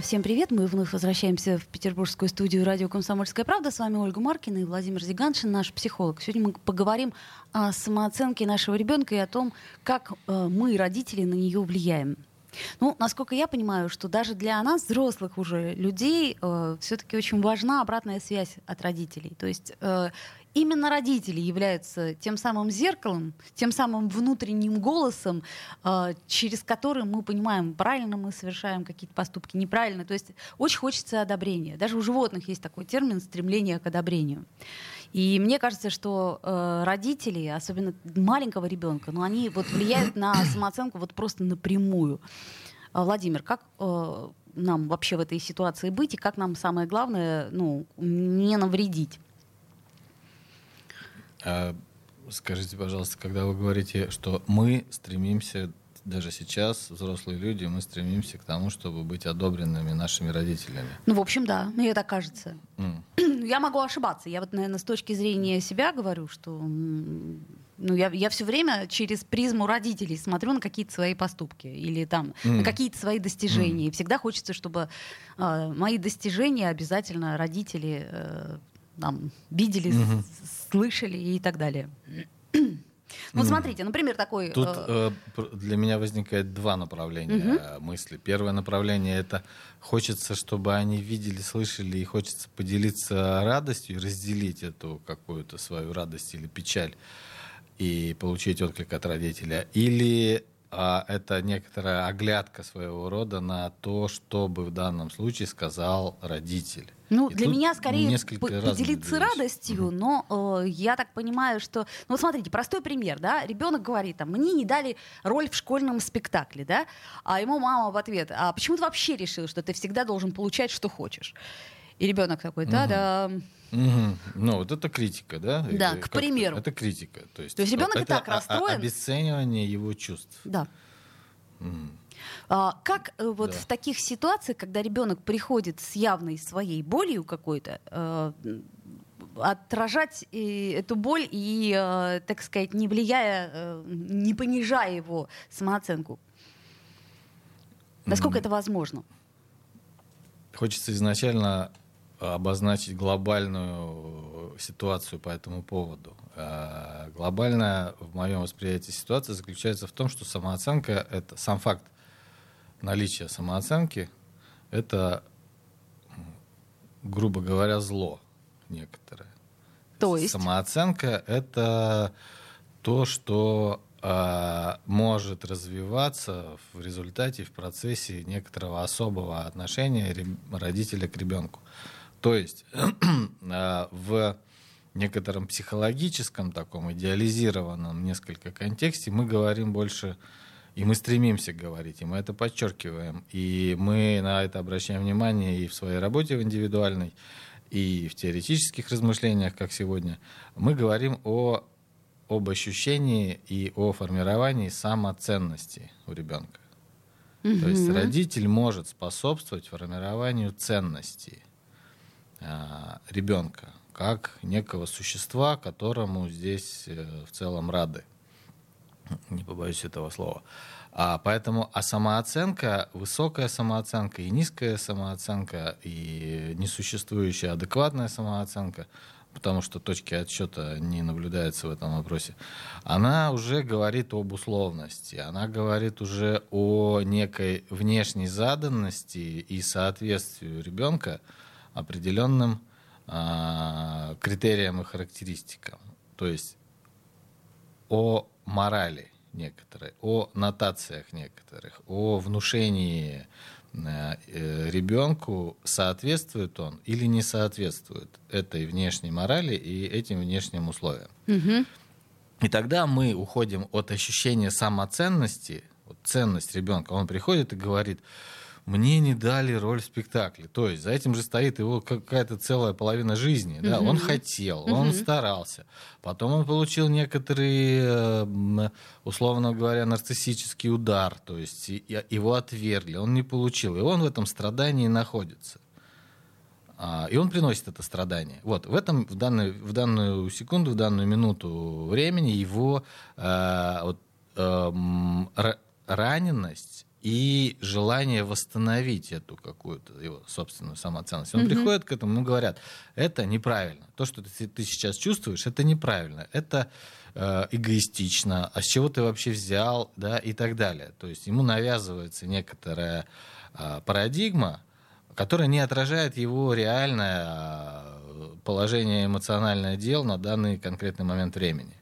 Всем привет! Мы вновь возвращаемся в петербургскую студию радио «Комсомольская правда». С вами Ольга Маркина и Владимир Зиганшин, наш психолог. Сегодня мы поговорим о самооценке нашего ребенка и о том, как э, мы, родители, на нее влияем. Ну, насколько я понимаю, что даже для нас, взрослых уже людей, э, все-таки очень важна обратная связь от родителей. То есть э, именно родители являются тем самым зеркалом, тем самым внутренним голосом, э, через который мы понимаем, правильно мы совершаем какие-то поступки, неправильно. То есть очень хочется одобрения. Даже у животных есть такой термин стремление к одобрению. И мне кажется, что э, родители, особенно маленького ребенка, ну, они вот влияют на самооценку вот просто напрямую. Э, Владимир, как э, нам вообще в этой ситуации быть и как нам самое главное, ну, не навредить? А, скажите, пожалуйста, когда вы говорите, что мы стремимся даже сейчас, взрослые люди, мы стремимся к тому, чтобы быть одобренными нашими родителями. Ну, в общем, да, мне так кажется. Mm. Я могу ошибаться. Я вот, наверное, с точки зрения себя говорю, что ну, я, я все время через призму родителей смотрю на какие-то свои поступки или там mm. на какие-то свои достижения. Mm. И всегда хочется, чтобы э, мои достижения обязательно родители э, там, видели, mm-hmm. слышали и так далее. Вот смотрите, например, такой... Тут э, э для меня возникает два направления угу. мысли. Первое направление это хочется, чтобы они видели, слышали, и хочется поделиться радостью, разделить эту какую-то свою радость или печаль и получить отклик от родителя. Или это некоторая оглядка своего рода на то, что бы в данном случае сказал родитель. Ну, и для меня скорее поделиться радостью, угу. но э, я так понимаю, что... Ну, вот смотрите, простой пример, да, ребенок говорит, там, мне не дали роль в школьном спектакле, да, а ему мама в ответ, а почему ты вообще решил, что ты всегда должен получать, что хочешь? И ребенок такой, да-да... Угу. Ну, вот это критика, да? Да, Или к примеру. Это критика. То есть, То есть ребенок это и так расстроен. Обесценивание его чувств. Да. Угу. А, как э, вот да. в таких ситуациях, когда ребенок приходит с явной своей болью какой-то, э, отражать и эту боль и, э, так сказать, не влияя, э, не понижая его самооценку? Насколько mm. это возможно? Хочется изначально обозначить глобальную ситуацию по этому поводу. А глобальная, в моем восприятии, ситуация заключается в том, что самооценка — это сам факт наличия самооценки — это, грубо говоря, зло некоторое. То есть? Самооценка — это то, что э, может развиваться в результате, в процессе некоторого особого отношения родителя к ребенку. То есть э, в некотором психологическом таком идеализированном несколько контексте мы говорим больше и мы стремимся говорить, и мы это подчеркиваем. И мы на это обращаем внимание и в своей работе в индивидуальной, и в теоретических размышлениях, как сегодня. Мы говорим о, об ощущении и о формировании самоценности у ребенка. Угу. То есть родитель может способствовать формированию ценностей а, ребенка как некого существа, которому здесь э, в целом рады. Не побоюсь этого слова. А поэтому а самооценка, высокая самооценка и низкая самооценка, и несуществующая адекватная самооценка, потому что точки отсчета не наблюдается в этом вопросе, она уже говорит об условности, она говорит уже о некой внешней заданности и соответствию ребенка определенным э, критериям и характеристикам. То есть о морали некоторой, о нотациях некоторых, о внушении э, ребенку, соответствует он или не соответствует этой внешней морали и этим внешним условиям. Угу. И тогда мы уходим от ощущения самоценности, вот ценность ребенка. Он приходит и говорит, мне не дали роль в спектакле. То есть за этим же стоит его какая-то целая половина жизни. Да? Он хотел, он старался. Потом он получил некоторый, э, условно говоря, нарциссический удар. То есть его отвергли, он не получил. И он в этом страдании находится. А, и он приносит это страдание. Вот в этом в данную, в данную секунду, в данную минуту времени его э, вот, э, раненность и желание восстановить эту какую-то его собственную самоценность. Он mm-hmm. приходит к этому, ему говорят, это неправильно. То, что ты, ты сейчас чувствуешь, это неправильно. Это э, эгоистично. А с чего ты вообще взял, да, и так далее. То есть ему навязывается некоторая э, парадигма, которая не отражает его реальное э, положение эмоциональное дел на данный конкретный момент времени.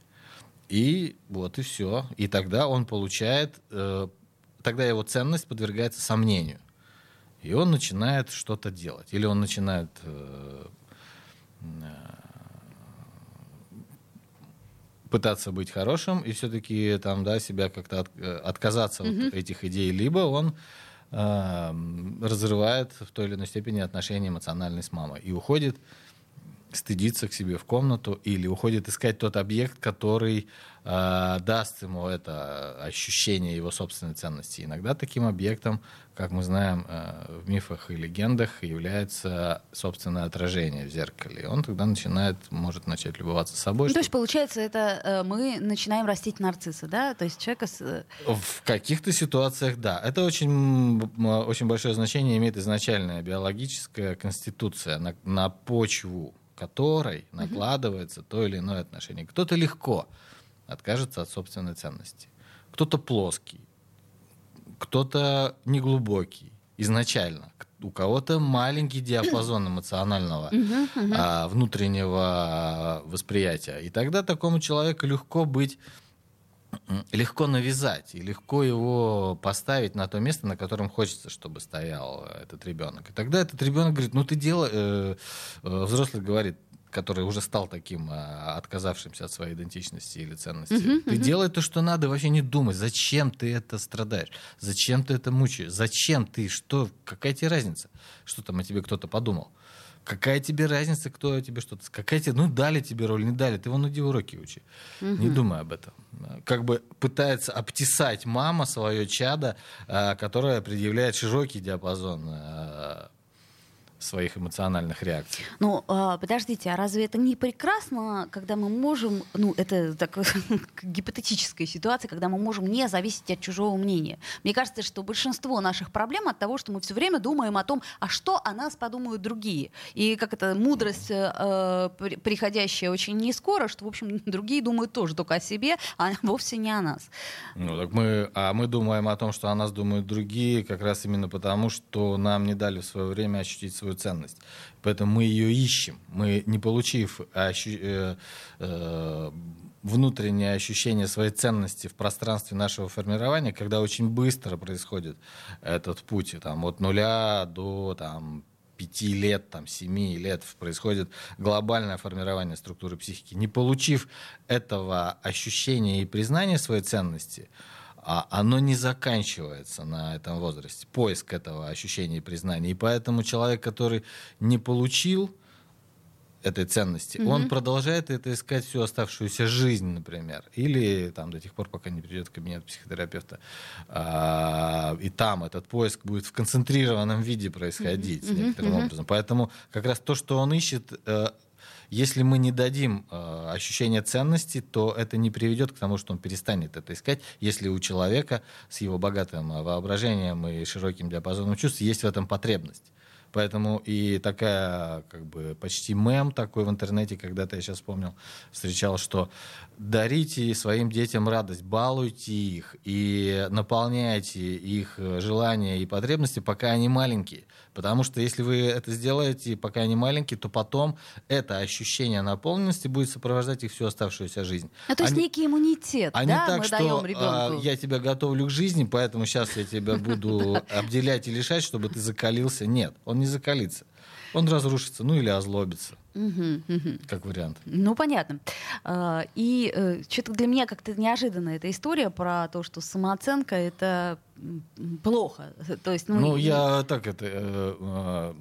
И вот и все. И тогда он получает э, тогда его ценность подвергается сомнению. И он начинает что-то делать. Или он начинает э, э, пытаться быть хорошим и все-таки там, да, себя как-то от, э, отказаться mm-hmm. от этих идей, либо он э, разрывает в той или иной степени отношения эмоциональные с мамой и уходит стыдиться к себе в комнату или уходит искать тот объект, который э, даст ему это ощущение его собственной ценности. Иногда таким объектом, как мы знаем э, в мифах и легендах, является собственное отражение в зеркале. И он тогда начинает, может начать любоваться собой. Ну, то есть, получается, это э, мы начинаем растить нарцисса, да? То есть человека с... Э, в каких-то ситуациях, да. Это очень, очень большое значение имеет изначальная биологическая конституция на, на почву которой накладывается то или иное отношение. Кто-то легко откажется от собственной ценности, кто-то плоский, кто-то неглубокий изначально, у кого-то маленький диапазон эмоционального а, внутреннего восприятия. И тогда такому человеку легко быть легко навязать и легко его поставить на то место, на котором хочется, чтобы стоял этот ребенок. И тогда этот ребенок говорит, ну ты делай, э, э, взрослый говорит, который уже стал таким э, отказавшимся от своей идентичности или ценности. Uh-huh, ты uh-huh. делай то, что надо, вообще не думай, зачем ты это страдаешь, зачем ты это мучаешь, зачем ты, что, какая тебе разница, что там о тебе кто-то подумал. Какая тебе разница, кто тебе что-то... Какая тебе... Ну, дали тебе роль, не дали. Ты вон иди уроки учи. Угу. Не думай об этом. Как бы пытается обтесать мама свое чадо, а, которое предъявляет широкий диапазон а, своих эмоциональных реакций. Ну, э, подождите, а разве это не прекрасно, когда мы можем, ну, это так, гипотетическая ситуация, когда мы можем не зависеть от чужого мнения? Мне кажется, что большинство наших проблем от того, что мы все время думаем о том, а что о нас подумают другие. И как это мудрость, э, приходящая очень не скоро, что, в общем, другие думают тоже только о себе, а вовсе не о нас. Ну, так мы, а мы думаем о том, что о нас думают другие, как раз именно потому, что нам не дали в свое время ощутить свою свою ценность. Поэтому мы ее ищем. Мы, не получив ощу... э, э, внутреннее ощущение своей ценности в пространстве нашего формирования, когда очень быстро происходит этот путь, там, от нуля до там, пяти лет, там, семи лет происходит глобальное формирование структуры психики. Не получив этого ощущения и признания своей ценности, а оно не заканчивается на этом возрасте, поиск этого ощущения и признания. И поэтому человек, который не получил этой ценности, угу. он продолжает это искать всю оставшуюся жизнь, например, или там до тех пор, пока не придет в кабинет психотерапевта, а, и там этот поиск будет в концентрированном виде происходить угу. некоторым угу. образом. Поэтому как раз то, что он ищет, э, если мы не дадим э, ощущение ценности, то это не приведет к тому, что он перестанет это искать, если у человека с его богатым э, воображением и широким диапазоном чувств есть в этом потребность. Поэтому и такая, как бы, почти мем такой в интернете, когда-то я сейчас вспомнил, встречал, что дарите своим детям радость, балуйте их и наполняйте их э, желания и потребности, пока они маленькие. Потому что если вы это сделаете, пока они маленькие, то потом это ощущение наполненности будет сопровождать их всю оставшуюся жизнь. А то есть они, некий иммунитет, а да, так, мы что даем ребенку. А, я тебя готовлю к жизни, поэтому сейчас я тебя буду обделять и лишать, чтобы ты закалился. Нет, он не закалится. Он разрушится, ну или озлобится. Как вариант. Ну, понятно. А, и э, что-то для меня как-то неожиданно эта история про то, что самооценка — это плохо. То есть, ну, ну я так это э, э,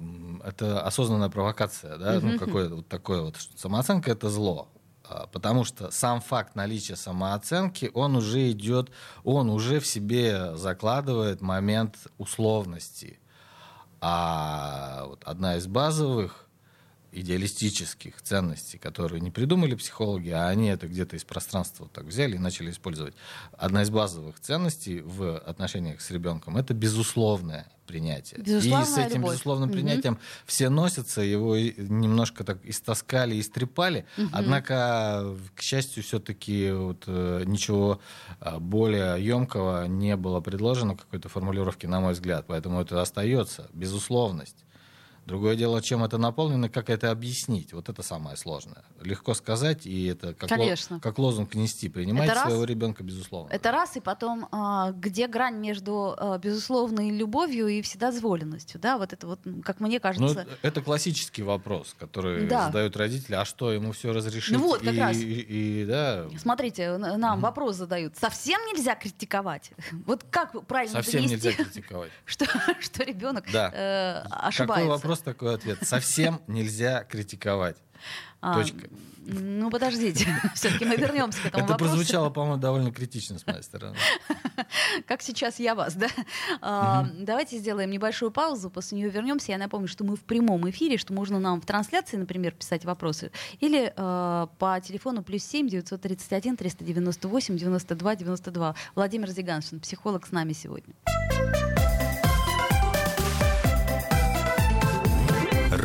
это осознанная провокация, да, ну какое-то вот такое вот самооценка это зло, а, потому что сам факт наличия самооценки он уже идет, он уже в себе закладывает момент условности, а вот одна из базовых идеалистических ценностей, которые не придумали психологи, а они это где-то из пространства так взяли и начали использовать. Одна из базовых ценностей в отношениях с ребенком это безусловное принятие. Безусловная и с этим любовь. безусловным принятием угу. все носятся, его немножко так истаскали, истрепали. Угу. Однако, к счастью, все-таки вот, э, ничего а, более емкого не было предложено какой-то формулировки, на мой взгляд. Поэтому это остается безусловность. Другое дело, чем это наполнено, как это объяснить. Вот это самое сложное. Легко сказать, и это как, ло, как лозунг нести. Принимать это своего раз, ребенка, безусловно. Это раз, и потом, а, где грань между а, безусловной любовью и вседозволенностью. Да? Вот это вот, как мне кажется... Ну, это классический вопрос, который да. задают родители. А что, ему все разрешить? Ну вот, как и, раз. И, и, да. Смотрите, нам mm вопрос задают. Совсем нельзя критиковать? Вот как правильно Совсем донести, нельзя критиковать. Что, что ребенок да. э, ошибается? Какой вопрос вопрос такой ответ. Совсем нельзя критиковать. А, Точка. Ну, подождите, все-таки мы вернемся к этому Это вопросу. прозвучало, по-моему, довольно критично с моей стороны. Как сейчас я вас, да? А, давайте сделаем небольшую паузу, после нее вернемся. Я напомню, что мы в прямом эфире, что можно нам в трансляции, например, писать вопросы, или а, по телефону плюс семь девятьсот тридцать один триста девяносто восемь девяносто два девяносто два. Владимир Зиганшин, психолог, с нами сегодня.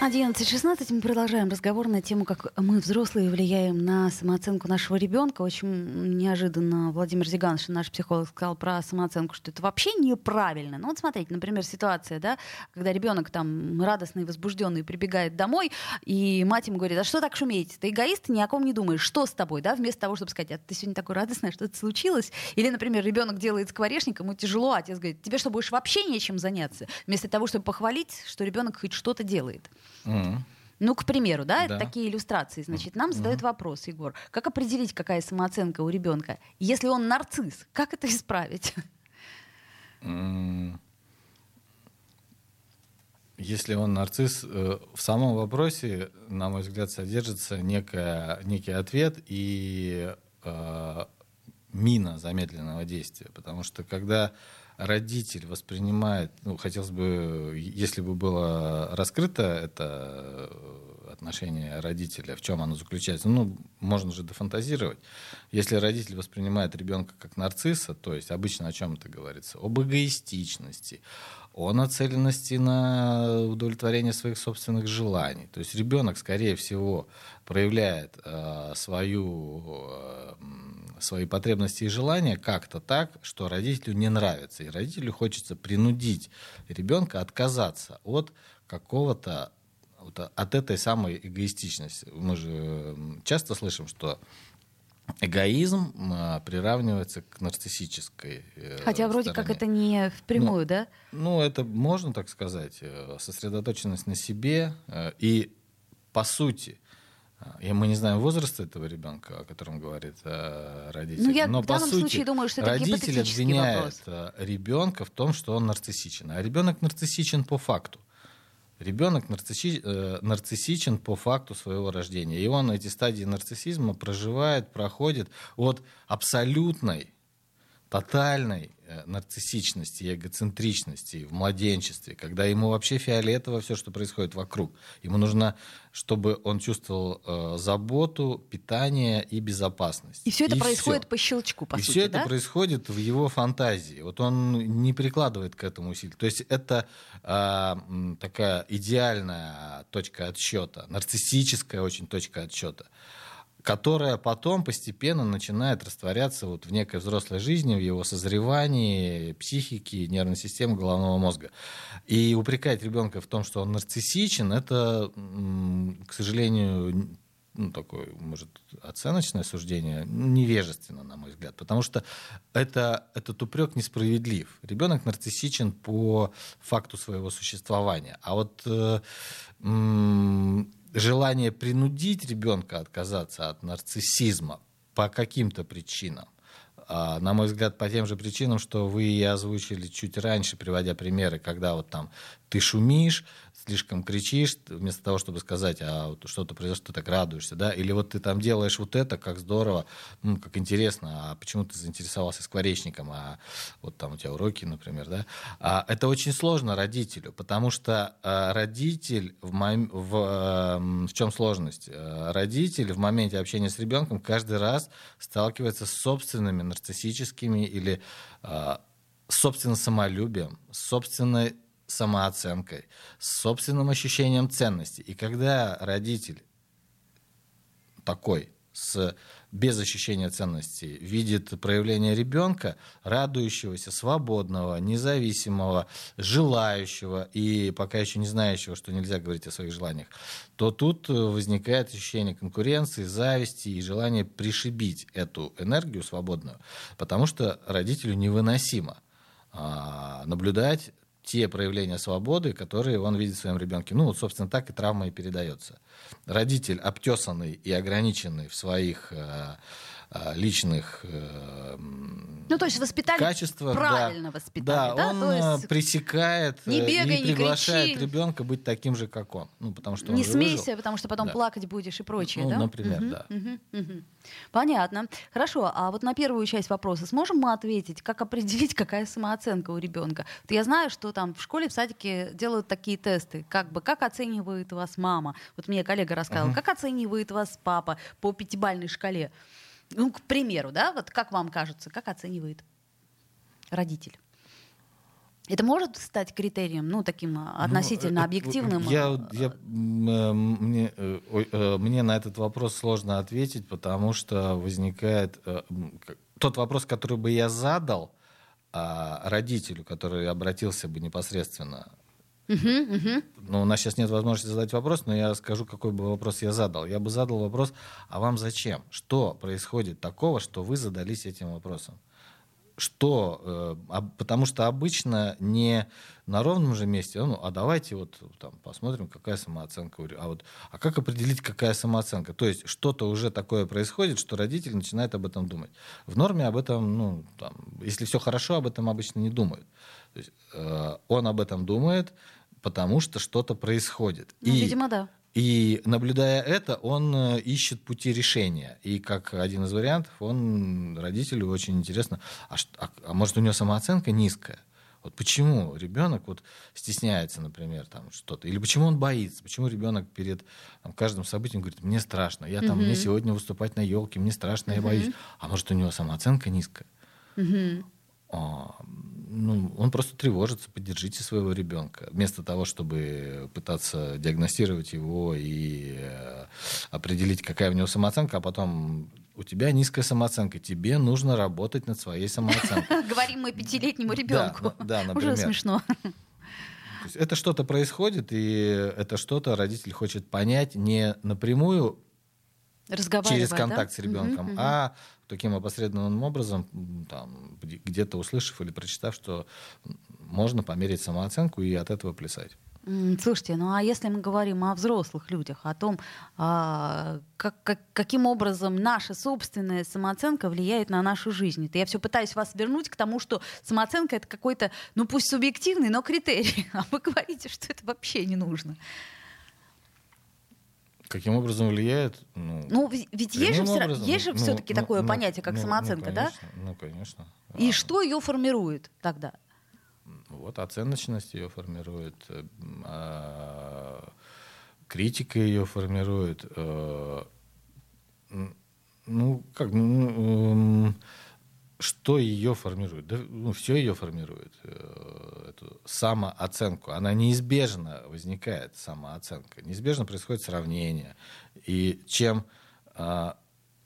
11.16 мы продолжаем разговор на тему, как мы, взрослые, влияем на самооценку нашего ребенка. Очень неожиданно Владимир Зиганшин, наш психолог, сказал про самооценку, что это вообще неправильно. Ну вот смотрите, например, ситуация, да, когда ребенок там радостный, возбужденный прибегает домой, и мать ему говорит, а что так шуметь? Ты эгоист, ни о ком не думаешь. Что с тобой? Да? Вместо того, чтобы сказать, а ты сегодня такой радостный, что-то случилось. Или, например, ребенок делает скворечник, ему тяжело, а отец говорит, тебе что, будешь вообще нечем заняться? Вместо того, чтобы похвалить, что ребенок хоть что-то делает. Ну, к примеру, да, да. такие иллюстрации. Значит, нам задают mm. вопрос, Егор, как определить, какая самооценка у ребенка? Если он нарцисс, как это исправить? Mm. Если он нарцисс, э, в самом вопросе, на мой взгляд, содержится некая, некий ответ и э, мина замедленного действия. Потому что когда родитель воспринимает, ну, хотелось бы, если бы было раскрыто это э, отношение родителя, в чем оно заключается, ну, можно же дофантазировать. Если родитель воспринимает ребенка как нарцисса, то есть обычно о чем это говорится? Об эгоистичности, о нацеленности на удовлетворение своих собственных желаний. То есть ребенок, скорее всего, проявляет э, свою э, свои потребности и желания как-то так, что родителю не нравится. И родителю хочется принудить ребенка отказаться от какого-то вот от этой самой эгоистичности. Мы же часто слышим, что эгоизм а, приравнивается к нарциссической. Э, Хотя вроде стороне. как это не впрямую, ну, да? Ну, это можно так сказать. Э, сосредоточенность на себе э, и, по сути, и мы не знаем возраста этого ребенка, о котором говорит э, родитель. Ну, я Но в по данном сути, случае думаю, что это родитель обвиняет вопрос. ребенка в том, что он нарциссичен. А ребенок нарциссичен по факту. Ребенок нарцисси, э, нарциссичен по факту своего рождения. И он эти стадии нарциссизма проживает, проходит от абсолютной тотальной э, нарциссичности и эгоцентричности в младенчестве, когда ему вообще фиолетово все, что происходит вокруг. Ему нужно, чтобы он чувствовал э, заботу, питание и безопасность. И все это и происходит все. по щелчку, по и сути, все да? это происходит в его фантазии. Вот он не прикладывает к этому усилий. То есть это э, такая идеальная точка отсчета, нарциссическая очень точка отсчета. Которая потом постепенно начинает растворяться вот в некой взрослой жизни, в его созревании, психике, нервной системы, головного мозга. И упрекать ребенка в том, что он нарциссичен, это, к сожалению, ну, такое, может, оценочное суждение, невежественно, на мой взгляд, потому что это, этот упрек несправедлив. Ребенок нарциссичен по факту своего существования. А вот э, желание принудить ребенка отказаться от нарциссизма по каким-то причинам, а, на мой взгляд, по тем же причинам, что вы и озвучили чуть раньше, приводя примеры, когда вот там ты шумишь, слишком кричишь, вместо того, чтобы сказать, а вот что-то произошло, ты так радуешься, да, или вот ты там делаешь вот это, как здорово, ну, как интересно, а почему ты заинтересовался скворечником, а вот там у тебя уроки, например, да, а это очень сложно родителю, потому что а, родитель, в, мом... в, а, в чем сложность? А, родитель в моменте общения с ребенком каждый раз сталкивается с собственными нарциссическими или а, собственным самолюбием, собственной самооценкой, с собственным ощущением ценности. И когда родитель такой, с, без ощущения ценности, видит проявление ребенка, радующегося, свободного, независимого, желающего и пока еще не знающего, что нельзя говорить о своих желаниях, то тут возникает ощущение конкуренции, зависти и желание пришибить эту энергию свободную, потому что родителю невыносимо а, наблюдать те проявления свободы, которые он видит в своем ребенке. Ну, вот, собственно, так и травма и передается. Родитель, обтесанный и ограниченный в своих э, личных э, ну, то есть воспитали качествах, правильно да, воспитали. Да, да? он то есть пресекает не бегай, и приглашает не ребенка быть таким же, как он. Ну, потому что не смейся, выжил. потому что потом да. плакать будешь и прочее, ну, да? Например, угу, да. Угу, угу. Понятно. Хорошо, а вот на первую часть вопроса сможем мы ответить, как определить, какая самооценка у ребенка? Вот я знаю, что там в школе, в садике делают такие тесты, как бы, как оценивает вас мама? Вот мне коллега рассказывал, Угу. как оценивает вас папа по пятибальной шкале? Ну, к примеру, да, вот как вам кажется, как оценивает родитель? Это может стать критерием, ну, таким а, относительно Ну, объективным? Я, я, м, э, мне, мне на этот вопрос сложно ответить, потому что возникает тот вопрос, который бы я задал а, родителю, который обратился бы непосредственно. Мгм, мгм. Ну, у нас сейчас нет возможности задать вопрос, но я скажу, какой бы вопрос я задал. Я бы задал вопрос, а вам зачем? Что происходит такого, что вы задались этим вопросом? Что? э, потому что обычно не на ровном же месте, ну, а давайте вот там посмотрим, какая самооценка. А вот, а как определить, какая самооценка? То есть что-то уже такое происходит, что родитель начинает об этом думать. В норме об этом, ну, там, если все хорошо, об этом обычно не думают. То есть, э, он об этом думает, потому что что-то происходит. Ну, видимо, да. И наблюдая это, он э, ищет пути решения. И как один из вариантов, он родителю очень интересно, а, а- а может у него самооценка низкая? Вот почему ребенок вот стесняется, например, там что-то, или почему он боится, почему ребенок перед там, каждым событием говорит, мне страшно, я там, мне сегодня выступать на елке, мне страшно, я боюсь. А может у него самооценка низкая? Мгм. А, ну, он просто тревожится, поддержите своего ребенка. Вместо того, чтобы пытаться диагностировать его и э, определить, какая у него самооценка, а потом у тебя низкая самооценка, тебе нужно работать над своей самооценкой. Говорим мы пятилетнему ребенку. Да, да, Уже например. смешно. То есть это что-то происходит, и это что-то родитель хочет понять не напрямую через контакт с ребенком, а таким опосредованным образом, там, где- где-то услышав или прочитав, что можно померить самооценку и от этого плясать. Слушайте, ну а если мы говорим о взрослых людях, о том, а, как, как- каким образом наша собственная самооценка влияет на нашу жизнь, это я все пытаюсь вас вернуть к тому, что самооценка это какой-то, ну пусть субъективный, но критерий, а вы говорите, что это вообще не нужно. Каким образом влияет? Ну, Ну ведь есть же, образом. есть же Ну, все-таки ну, такое ну, понятие, как ну, самооценка, ну, да? конечно, Ну, конечно. И А, что ее формирует тогда? Вот оценочность ее формирует, э, а, критика ее формирует. м, Ну, как, ну, м, что ее формирует? Да, ну, все ее формирует, э, эту самооценку. Она неизбежно возникает, самооценка. Неизбежно происходит сравнение. И чем а,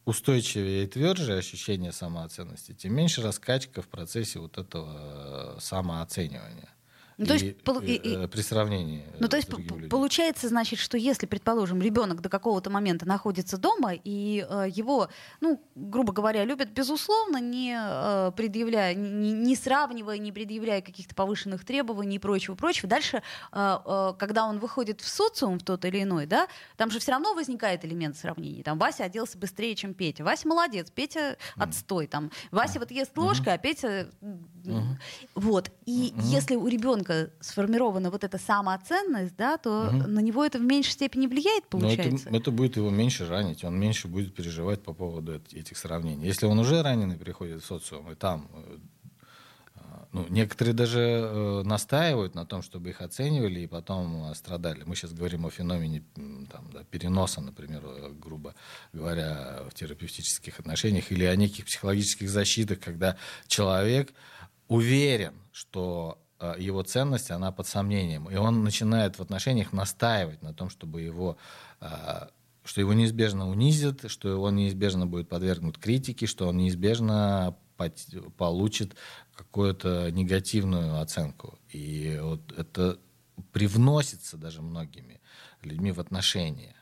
устойчивее и тверже ощущение самооценности, тем меньше раскачка в процессе вот этого самооценивания. Ну, то есть, и, и, и, при сравнении. Ну, то есть, получается, значит, что если, предположим, ребенок до какого-то момента находится дома, и э, его, ну, грубо говоря, любят, безусловно, не э, предъявляя, не, не сравнивая, не предъявляя каких-то повышенных требований и прочего, прочего. Дальше, э, э, когда он выходит в социум в тот или иной, да, там же все равно возникает элемент сравнения. Там Вася оделся быстрее, чем Петя. Вася молодец, Петя отстой. Там Вася вот ест ложкой, а Петя... Вот. И если у ребенка ребенка сформирована вот эта самооценность, да, то угу. на него это в меньшей степени влияет, получается. это, это будет его меньше ранить, он меньше будет переживать по поводу этих сравнений. Если он уже раненый приходит в социум, и там э, ну, некоторые даже э, настаивают на том, чтобы их оценивали и потом э, страдали. Мы сейчас говорим о феномене там, да, переноса, например, э, грубо говоря, в терапевтических отношениях или о неких психологических защитах, когда человек уверен, что Э, его ценность, она под сомнением. И он начинает в отношениях настаивать на том, чтобы его э, что его неизбежно унизят, что он неизбежно будет подвергнут критике, что он неизбежно получит какую-то негативную оценку. И вот это привносится даже многими людьми в отношения.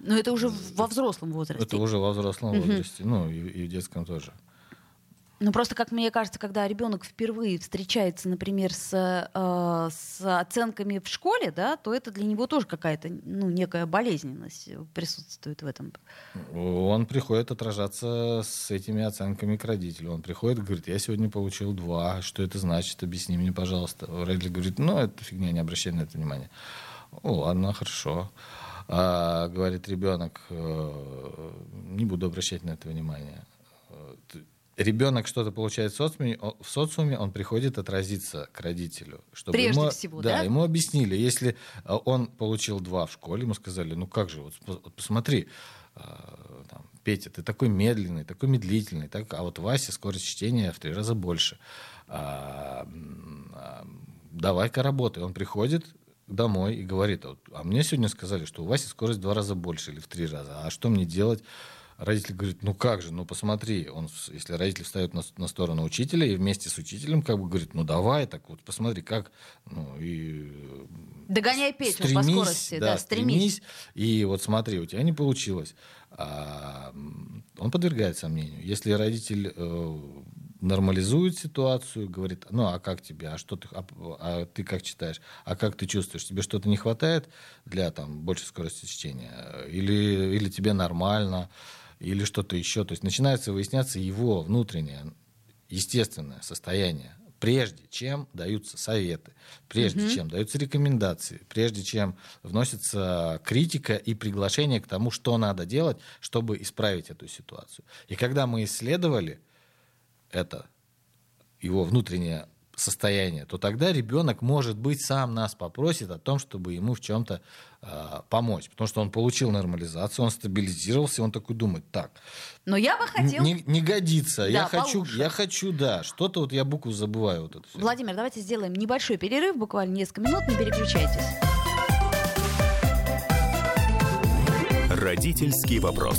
Но это уже во взрослом возрасте. Это уже во взрослом угу. возрасте, ну и, и в детском тоже. Ну, просто, как мне кажется, когда ребенок впервые встречается, например, с, э, с оценками в школе, да, то это для него тоже какая-то, ну, некая болезненность присутствует в этом. Он приходит отражаться с этими оценками к родителю. Он приходит и говорит, я сегодня получил два, что это значит, объясни мне, пожалуйста. Родитель говорит, ну, это фигня, не обращай на это внимания. Ладно, хорошо. А, говорит ребенок, «Э, не буду обращать на это внимание ребенок что-то получает в социуме, в социуме, он приходит отразиться к родителю. Чтобы Прежде ему, всего, да? Да, ему объяснили. Если а, он получил два в школе, ему сказали, ну как же, вот, вот посмотри, а, там, Петя, ты такой медленный, такой медлительный, так, а вот Вася скорость чтения в три раза больше. А, а, давай-ка работай. Он приходит домой и говорит, а, а мне сегодня сказали, что у Васи скорость в два раза больше или в три раза. А что мне делать? Родитель говорит, ну как же, ну посмотри, он, если родитель встает на, на сторону учителя и вместе с учителем как бы говорит, ну давай, так вот посмотри, как, ну и... Догоняй Петю стремись, по скорости, да, да стремись. стремись. И вот смотри, у тебя не получилось. А, он подвергает сомнению. Если родитель э, нормализует ситуацию, говорит, ну а как тебе, а что ты, а, а ты как читаешь, а как ты чувствуешь, тебе что-то не хватает для там большей скорости чтения, или, или тебе нормально, или что-то еще. То есть начинается выясняться его внутреннее, естественное состояние, прежде чем даются советы, прежде mm-hmm. чем даются рекомендации, прежде чем вносится критика и приглашение к тому, что надо делать, чтобы исправить эту ситуацию. И когда мы исследовали это, его внутреннее состояние, то тогда ребенок, может быть, сам нас попросит о том, чтобы ему в чем-то э, помочь. Потому что он получил нормализацию, он стабилизировался, и он такой думает, так. Но я бы хотел... Не, не годится. Да, я, хочу, я хочу, да. Что-то вот я букву забываю. Вот это все. Владимир, давайте сделаем небольшой перерыв, буквально несколько минут, не переключайтесь. Родительский вопрос.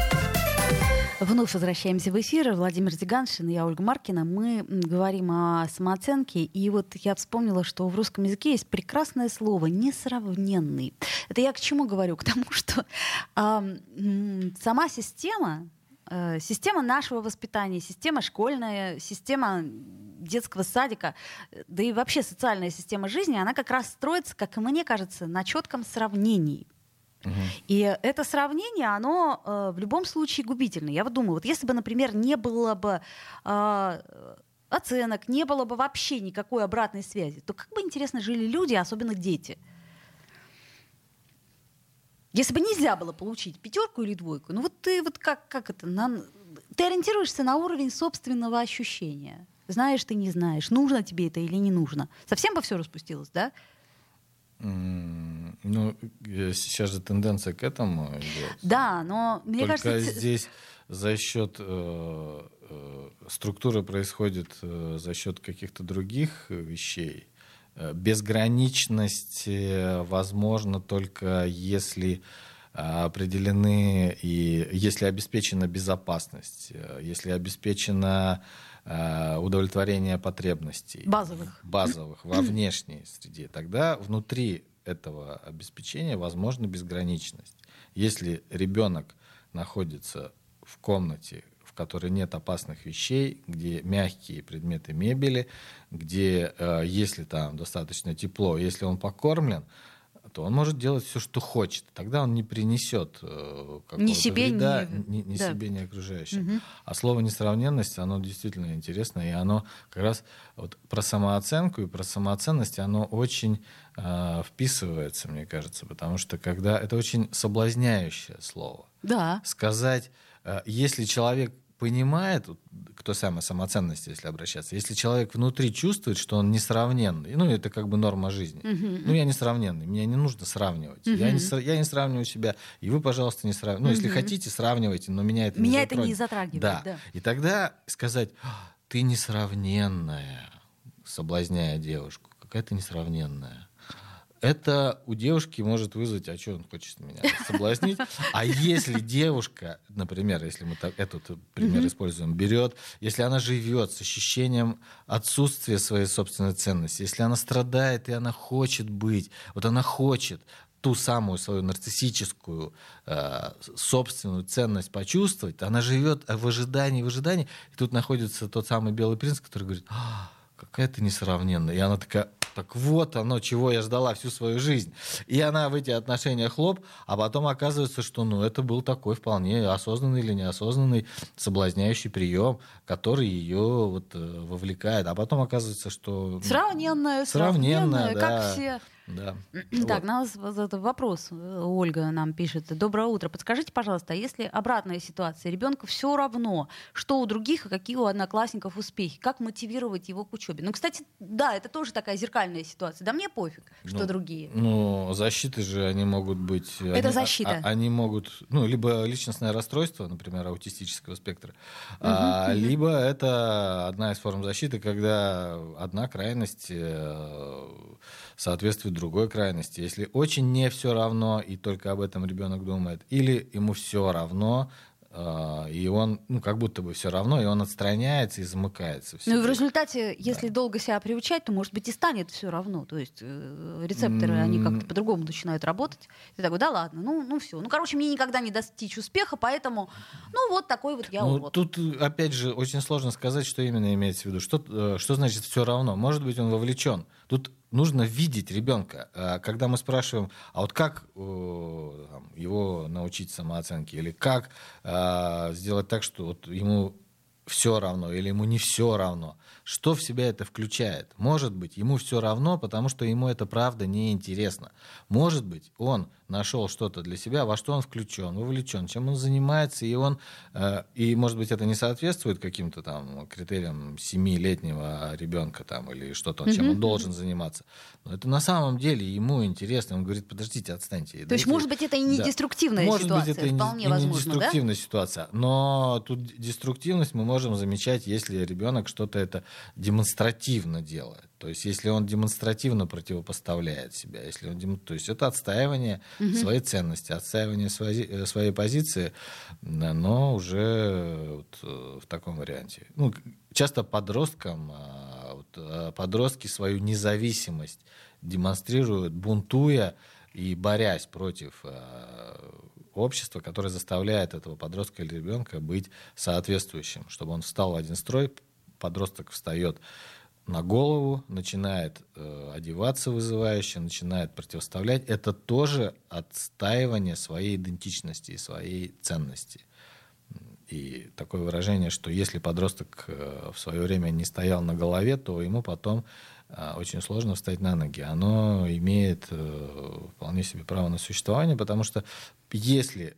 Вновь возвращаемся в эфир. Владимир Зиганшин и я, Ольга Маркина. Мы говорим о самооценке. И вот я вспомнила, что в русском языке есть прекрасное слово «несравненный». Это я к чему говорю? К тому, что э, сама система, э, система нашего воспитания, система школьная, система детского садика, да и вообще социальная система жизни, она как раз строится, как мне кажется, на четком сравнении. И это сравнение, оно э, в любом случае губительно. Я вот думаю, вот если бы, например, не было бы э, оценок, не было бы вообще никакой обратной связи, то как бы интересно жили люди, особенно дети. Если бы нельзя было получить пятерку или двойку, ну вот ты вот как, как это, на, ты ориентируешься на уровень собственного ощущения. Знаешь ты, не знаешь, нужно тебе это или не нужно. Совсем бы все распустилось, да? Ну, э, сейчас же тенденция к этому идет. Да, но мне Только кажется... здесь за счет э, э, структуры происходит э, за счет каких-то других вещей. Э, Безграничность э, возможно только если определены и если обеспечена безопасность, э, если обеспечено э, удовлетворение потребностей Базовых. базовых во внешней среде, тогда внутри этого обеспечения возможна безграничность. Если ребенок находится в комнате, в которой нет опасных вещей, где мягкие предметы мебели, где, э, если там достаточно тепло, если он покормлен, то он может делать все, что хочет. Тогда он не принесет э, какого-то себе, вреда ни- ни, ни да. себе, ни окружающим. А слово несравненность, оно действительно интересно, и оно как раз вот про самооценку и про самоценность, оно очень э, вписывается, мне кажется, потому что когда это очень соблазняющее слово Да. сказать, э, если человек понимает, вот к той самой самоценности, если обращаться, если человек внутри чувствует, что он несравненный, ну, это как бы норма жизни. Ну, я несравненный, меня не нужно сравнивать. Я, не, я не сравниваю себя, и вы, пожалуйста, не сравнивайте. Ну, если хотите, сравнивайте, но меня это не Меня это не затрагивает, Да. да. И тогда сказать, «А, ты несравненная, соблазняя девушку, какая ты несравненная. Это у девушки может вызвать, а что он хочет меня соблазнить. А если девушка, например, если мы так, этот пример используем, берет, если она живет с ощущением отсутствия своей собственной ценности, если она страдает и она хочет быть, вот она хочет ту самую свою нарциссическую э, собственную ценность почувствовать, она живет в ожидании, в ожидании, и тут находится тот самый белый принц, который говорит, «А, какая ты несравненная. И она такая, так вот оно, чего я ждала всю свою жизнь. И она в эти отношения хлоп, а потом оказывается, что ну, это был такой вполне осознанный или неосознанный соблазняющий прием, который ее вот, э, вовлекает. А потом оказывается, что... ну, Сравненная, Сравненная, сравненная, да. как все. Да. Так, Вот. нас вопрос э, Ольга нам пишет. Доброе утро. Подскажите, пожалуйста, а если обратная ситуация, ребенку все равно, что у других и какие у одноклассников успехи, как мотивировать его к учебе? Ну, кстати, да, это тоже такая зеркальная ситуация. Да мне пофиг, что Ну, другие. Ну, защиты же они могут быть... Это они, защита. а- они могут, ну, либо личностное расстройство, например, аутистического спектра, а, либо это одна из форм защиты, когда одна крайность э, соответствует другой крайности. Если очень не все равно, и только об этом ребенок думает, или ему все равно, э, и он, ну, как будто бы все равно, и он отстраняется и замыкается. Ну и в результате, если долго себя приучать, то, может быть, и станет все равно. То есть э, рецепторы, они как-то по-другому начинают работать. Ты такой, да ладно, ну, ну все. Ну, короче, мне никогда не достичь успеха, поэтому, ну, вот такой вот я Ну, урод. тут, э, опять же, очень сложно сказать, что именно имеется в виду. Что, что значит все равно? Может быть, он вовлечен. Тут нужно видеть ребенка. А Когда мы спрашиваем, а вот как э, его научить самооценке, или как э, сделать так, что вот ему все равно или ему не все равно. Что в себя это включает? Может быть, ему все равно, потому что ему это правда неинтересно. Может быть, он нашел что-то для себя, во что он включен, вовлечен, чем он занимается, и он, э, и может быть, это не соответствует каким-то там критериям семилетнего ребенка там или что-то, чем он должен заниматься. Но это на самом деле ему интересно. Он говорит, подождите, отстаньте. То есть, может быть, это и не Да. деструктивная Может ситуация, быть, это вполне и не возможно, да? деструктивная ситуация. Но тут деструктивность мы можем замечать, если ребенок что-то это демонстративно делает. То есть, если он демонстративно противопоставляет себя, если он то есть это отстаивание своей ценности, отстаивание своей, э, своей позиции, но уже вот, э, в таком варианте. Ну, часто подросткам а, вот, а, подростки свою независимость демонстрируют, бунтуя и борясь против э, общества, которое заставляет этого подростка или ребенка быть соответствующим, чтобы он встал в один строй, подросток встает на голову, начинает э, одеваться вызывающе, начинает противоставлять. Это тоже отстаивание своей идентичности и своей ценности. И такое выражение, что если подросток э, в свое время не стоял на голове, то ему потом э, очень сложно встать на ноги. Оно имеет э, вполне себе право на существование, потому что если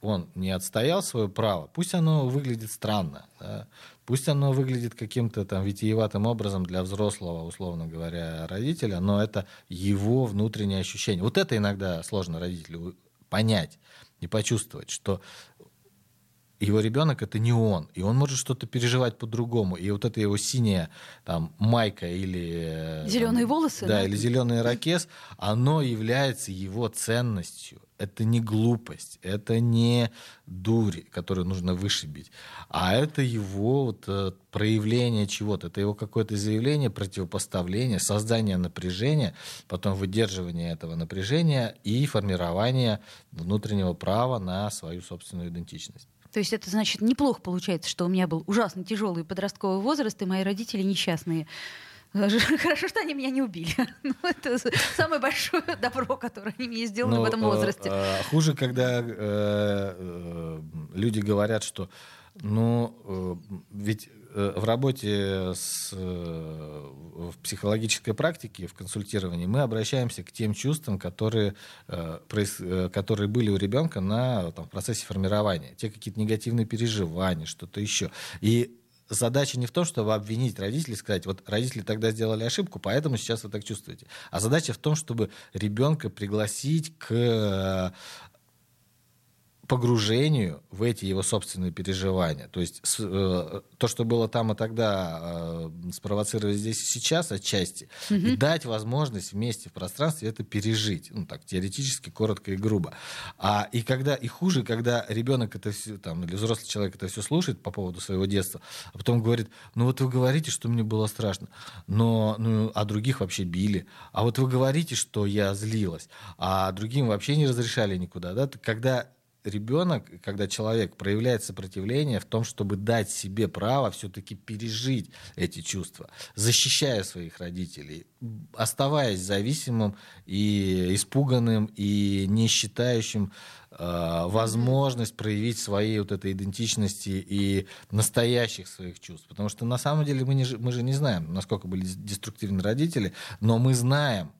он не отстоял свое право, пусть оно выглядит странно, да, Пусть оно выглядит каким-то там витиеватым образом для взрослого, условно говоря, родителя, но это его внутреннее ощущение. Вот это иногда сложно родителю понять и почувствовать, что его ребенок это не он, и он может что-то переживать по-другому. И вот эта его синяя там майка или зеленые волосы, да, да, или зеленый ракес, оно является его ценностью. Это не глупость, это не дурь, которую нужно вышибить, а это его вот, э, проявление чего-то, это его какое-то заявление, противопоставление, создание напряжения, потом выдерживание этого напряжения и формирование внутреннего права на свою собственную идентичность. То есть это значит неплохо получается, что у меня был ужасно тяжелый подростковый возраст, и мои родители несчастные. Хорошо, что они меня не убили. Ну, это самое большое добро, которое они мне сделали Но, в этом э, возрасте. Э, э, хуже, когда э, э, люди говорят, что ну, э, ведь в работе с, э, в психологической практике, в консультировании, мы обращаемся к тем чувствам, которые, э, которые были у ребенка на там, процессе формирования. Те какие-то негативные переживания, что-то еще. И задача не в том, чтобы обвинить родителей, сказать, вот родители тогда сделали ошибку, поэтому сейчас вы так чувствуете. А задача в том, чтобы ребенка пригласить к погружению в эти его собственные переживания. То есть с, э, то, что было там и тогда, э, спровоцировать здесь и сейчас отчасти, угу. и дать возможность вместе в пространстве это пережить. Ну, так, теоретически, коротко и грубо. А, и, когда, и хуже, когда ребенок это все, там, или взрослый человек это все слушает по поводу своего детства, а потом говорит, ну вот вы говорите, что мне было страшно, но, ну, а других вообще били. А вот вы говорите, что я злилась, а другим вообще не разрешали никуда. Да? Когда ребенок, когда человек проявляет сопротивление в том, чтобы дать себе право все-таки пережить эти чувства, защищая своих родителей, оставаясь зависимым и испуганным и не считающим э, возможность проявить своей вот этой идентичности и настоящих своих чувств. Потому что на самом деле мы, не, мы же не знаем, насколько были деструктивны родители, но мы знаем,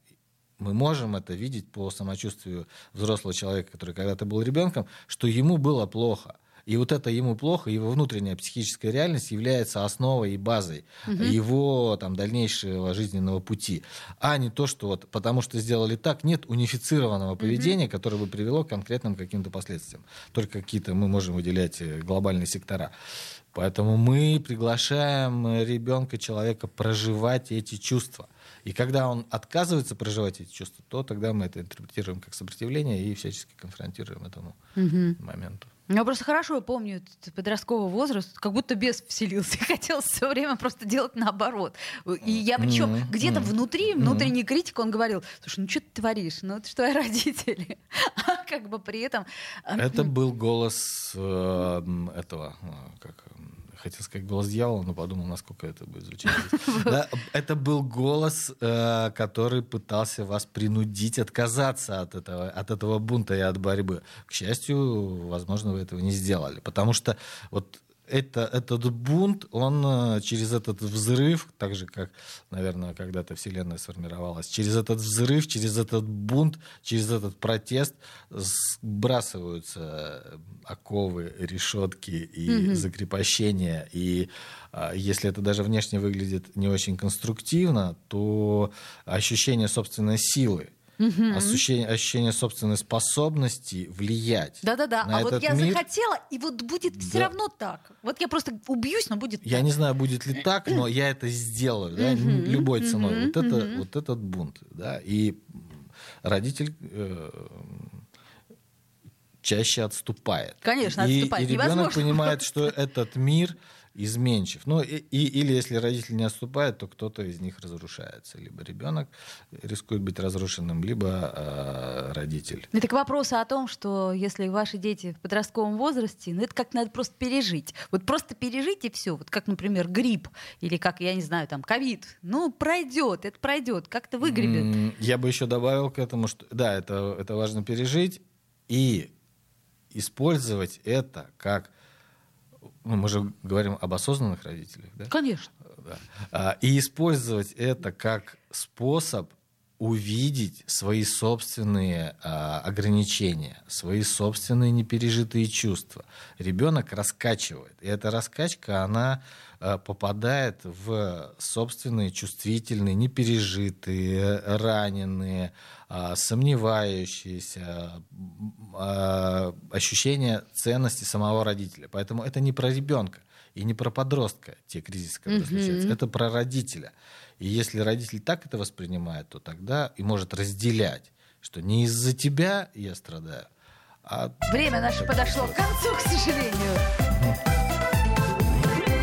мы можем это видеть по самочувствию взрослого человека, который когда-то был ребенком, что ему было плохо. И вот это ему плохо, его внутренняя психическая реальность является основой и базой угу. его там, дальнейшего жизненного пути. А не то, что вот потому что сделали так, нет унифицированного поведения, угу. которое бы привело к конкретным каким-то последствиям. Только какие-то мы можем выделять э, глобальные сектора. Поэтому мы приглашаем ребенка, человека проживать эти чувства. И когда он отказывается проживать эти чувства, то тогда мы это интерпретируем как сопротивление и всячески конфронтируем этому угу. моменту. Я просто хорошо помню подростковый возраст, как будто бес вселился. Я хотела все время просто делать наоборот. И я причем mm-hmm. где-то mm-hmm. внутри, внутренний mm-hmm. критик, он говорил, слушай, ну что ты творишь? Ну это что, я родители? А как бы при этом... А, это был голос э, этого, э, как хотел сказать голос дьявола, но подумал, насколько это будет звучать. Да, это был голос, э, который пытался вас принудить отказаться от этого, от этого бунта и от борьбы. К счастью, возможно, вы этого не сделали. Потому что вот это, этот бунт, он э, через этот взрыв, так же, как, наверное, когда-то Вселенная сформировалась, через этот взрыв, через этот бунт, через этот протест сбрасываются оковы, решетки и mm-hmm. закрепощения. И а, если это даже внешне выглядит не очень конструктивно, то ощущение собственной силы, угу. ощущение, ощущение собственной способности влиять. Да-да-да. А вот я мир. захотела, и вот будет да. все равно так. Вот я просто убьюсь, но будет. Я так. не знаю, будет ли так, но я это сделаю, да, любой ценой. Вот это, вот этот бунт, да, и родитель э, чаще отступает. Конечно, отступает. И, и ребенок понимает, что этот мир изменчив. Ну, и, и, или если родители не отступают, то кто-то из них разрушается. Либо ребенок рискует быть разрушенным, либо э, родитель. Это к вопросу о том, что если ваши дети в подростковом возрасте, ну это как надо просто пережить. Вот просто пережить и все. Вот как, например, грипп или как, я не знаю, там, ковид. Ну, пройдет, это пройдет, как-то выгребет. Я бы еще добавил к этому, что да, это, это важно пережить и использовать это как ну, мы же говорим об осознанных родителях, да? Конечно. Да. А, и использовать это как способ увидеть свои собственные а, ограничения, свои собственные непережитые чувства. Ребенок раскачивает. И эта раскачка, она попадает в собственные чувствительные, непережитые, раненые, а, сомневающиеся а, ощущения ценности самого родителя. Поэтому это не про ребенка и не про подростка, те кризисы, которые mm-hmm. случаются. Это про родителя. И если родитель так это воспринимает, то тогда и может разделять, что не из-за тебя я страдаю, а... Время наше подошло к концу, к сожалению.